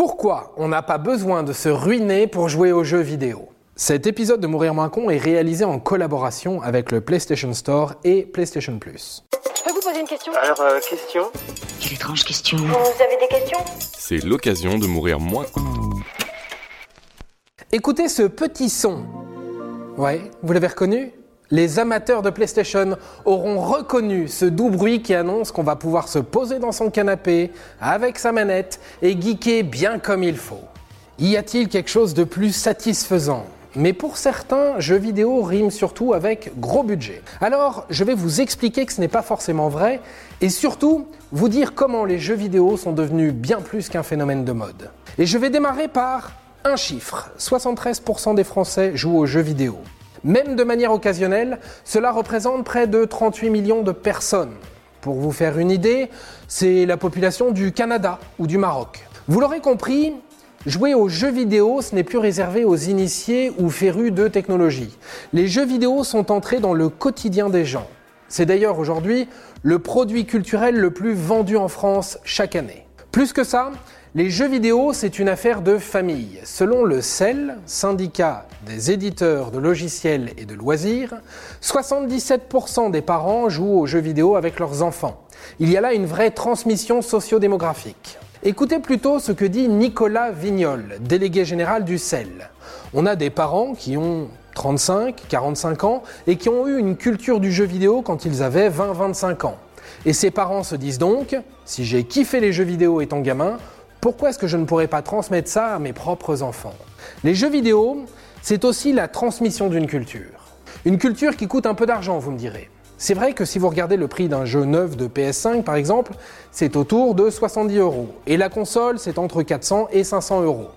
Pourquoi on n'a pas besoin de se ruiner pour jouer aux jeux vidéo Cet épisode de Mourir moins con est réalisé en collaboration avec le PlayStation Store et PlayStation Plus. Je peux vous poser une question? Alors, euh, question? Quelle étrange question. Vous avez des questions? C'est l'occasion de mourir moins con. Écoutez ce petit son. Ouais, vous l'avez reconnu? Les amateurs de PlayStation auront reconnu ce doux bruit qui annonce qu'on va pouvoir se poser dans son canapé avec sa manette et geeker bien comme il faut. Y a-t-il quelque chose de plus satisfaisant? Mais pour certains, jeux vidéo riment surtout avec gros budget. Alors, je vais vous expliquer que ce n'est pas forcément vrai et surtout vous dire comment les jeux vidéo sont devenus bien plus qu'un phénomène de mode. Et je vais démarrer par un chiffre. 73% des Français jouent aux jeux vidéo. Même de manière occasionnelle, cela représente près de 38 millions de personnes. Pour vous faire une idée, c'est la population du Canada ou du Maroc. Vous l'aurez compris, jouer aux jeux vidéo, ce n'est plus réservé aux initiés ou férus de technologie. Les jeux vidéo sont entrés dans le quotidien des gens. C'est d'ailleurs aujourd'hui le produit culturel le plus vendu en France chaque année. Plus que ça, les jeux vidéo, c'est une affaire de famille. Selon le CEL, syndicat des éditeurs de logiciels et de loisirs, 77% des parents jouent aux jeux vidéo avec leurs enfants. Il y a là une vraie transmission sociodémographique. Écoutez plutôt ce que dit Nicolas Vignol, délégué général du CEL. On a des parents qui ont 35, 45 ans et qui ont eu une culture du jeu vidéo quand ils avaient 20, 25 ans. Et ces parents se disent donc, si j'ai kiffé les jeux vidéo étant gamin, pourquoi est-ce que je ne pourrais pas transmettre ça à mes propres enfants? Les jeux vidéo, c'est aussi la transmission d'une culture. Une culture qui coûte un peu d'argent, vous me direz. C'est vrai que si vous regardez le prix d'un jeu neuf de PS5 par exemple, c'est autour de 70 euros. Et la console, c'est entre 400 et 500 euros.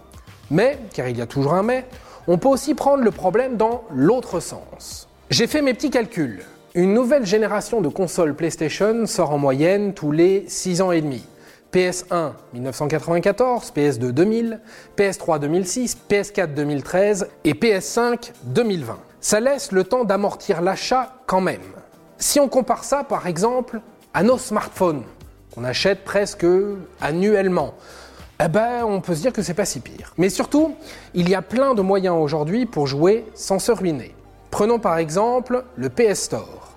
Mais, car il y a toujours un mais, on peut aussi prendre le problème dans l'autre sens. J'ai fait mes petits calculs. Une nouvelle génération de consoles PlayStation sort en moyenne tous les 6 ans et demi. PS1 1994, PS2 2000, PS3 2006, PS4 2013 et PS5 2020. Ça laisse le temps d'amortir l'achat quand même. Si on compare ça par exemple à nos smartphones qu'on achète presque annuellement, eh ben, on peut se dire que c'est pas si pire. Mais surtout, il y a plein de moyens aujourd'hui pour jouer sans se ruiner. Prenons par exemple le PS Store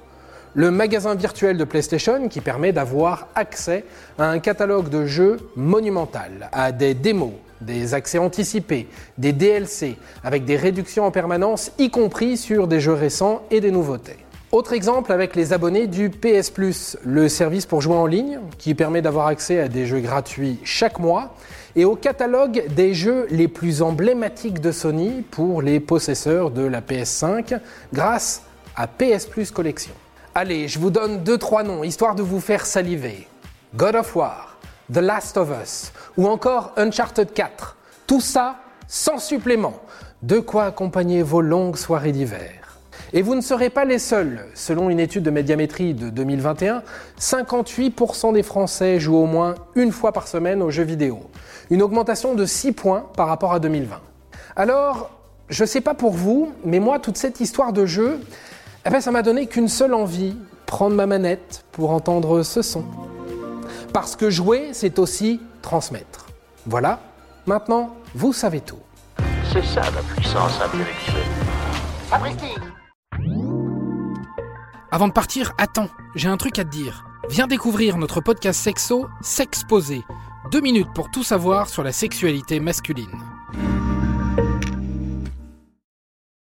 le magasin virtuel de PlayStation qui permet d'avoir accès à un catalogue de jeux monumental, à des démos, des accès anticipés, des DLC, avec des réductions en permanence, y compris sur des jeux récents et des nouveautés. Autre exemple avec les abonnés du PS Plus, le service pour jouer en ligne, qui permet d'avoir accès à des jeux gratuits chaque mois, et au catalogue des jeux les plus emblématiques de Sony pour les possesseurs de la PS5, grâce à PS Plus Collection. Allez, je vous donne deux trois noms histoire de vous faire saliver. God of War, The Last of Us ou encore Uncharted 4. Tout ça sans supplément. De quoi accompagner vos longues soirées d'hiver. Et vous ne serez pas les seuls. Selon une étude de médiamétrie de 2021, 58% des Français jouent au moins une fois par semaine aux jeux vidéo. Une augmentation de 6 points par rapport à 2020. Alors, je sais pas pour vous, mais moi, toute cette histoire de jeu, eh ben, ça m'a donné qu'une seule envie, prendre ma manette pour entendre ce son. Parce que jouer, c'est aussi transmettre. Voilà, maintenant, vous savez tout. C'est ça la puissance intellectuelle. Avant de partir, attends, j'ai un truc à te dire. Viens découvrir notre podcast sexo, S'exposer. Deux minutes pour tout savoir sur la sexualité masculine.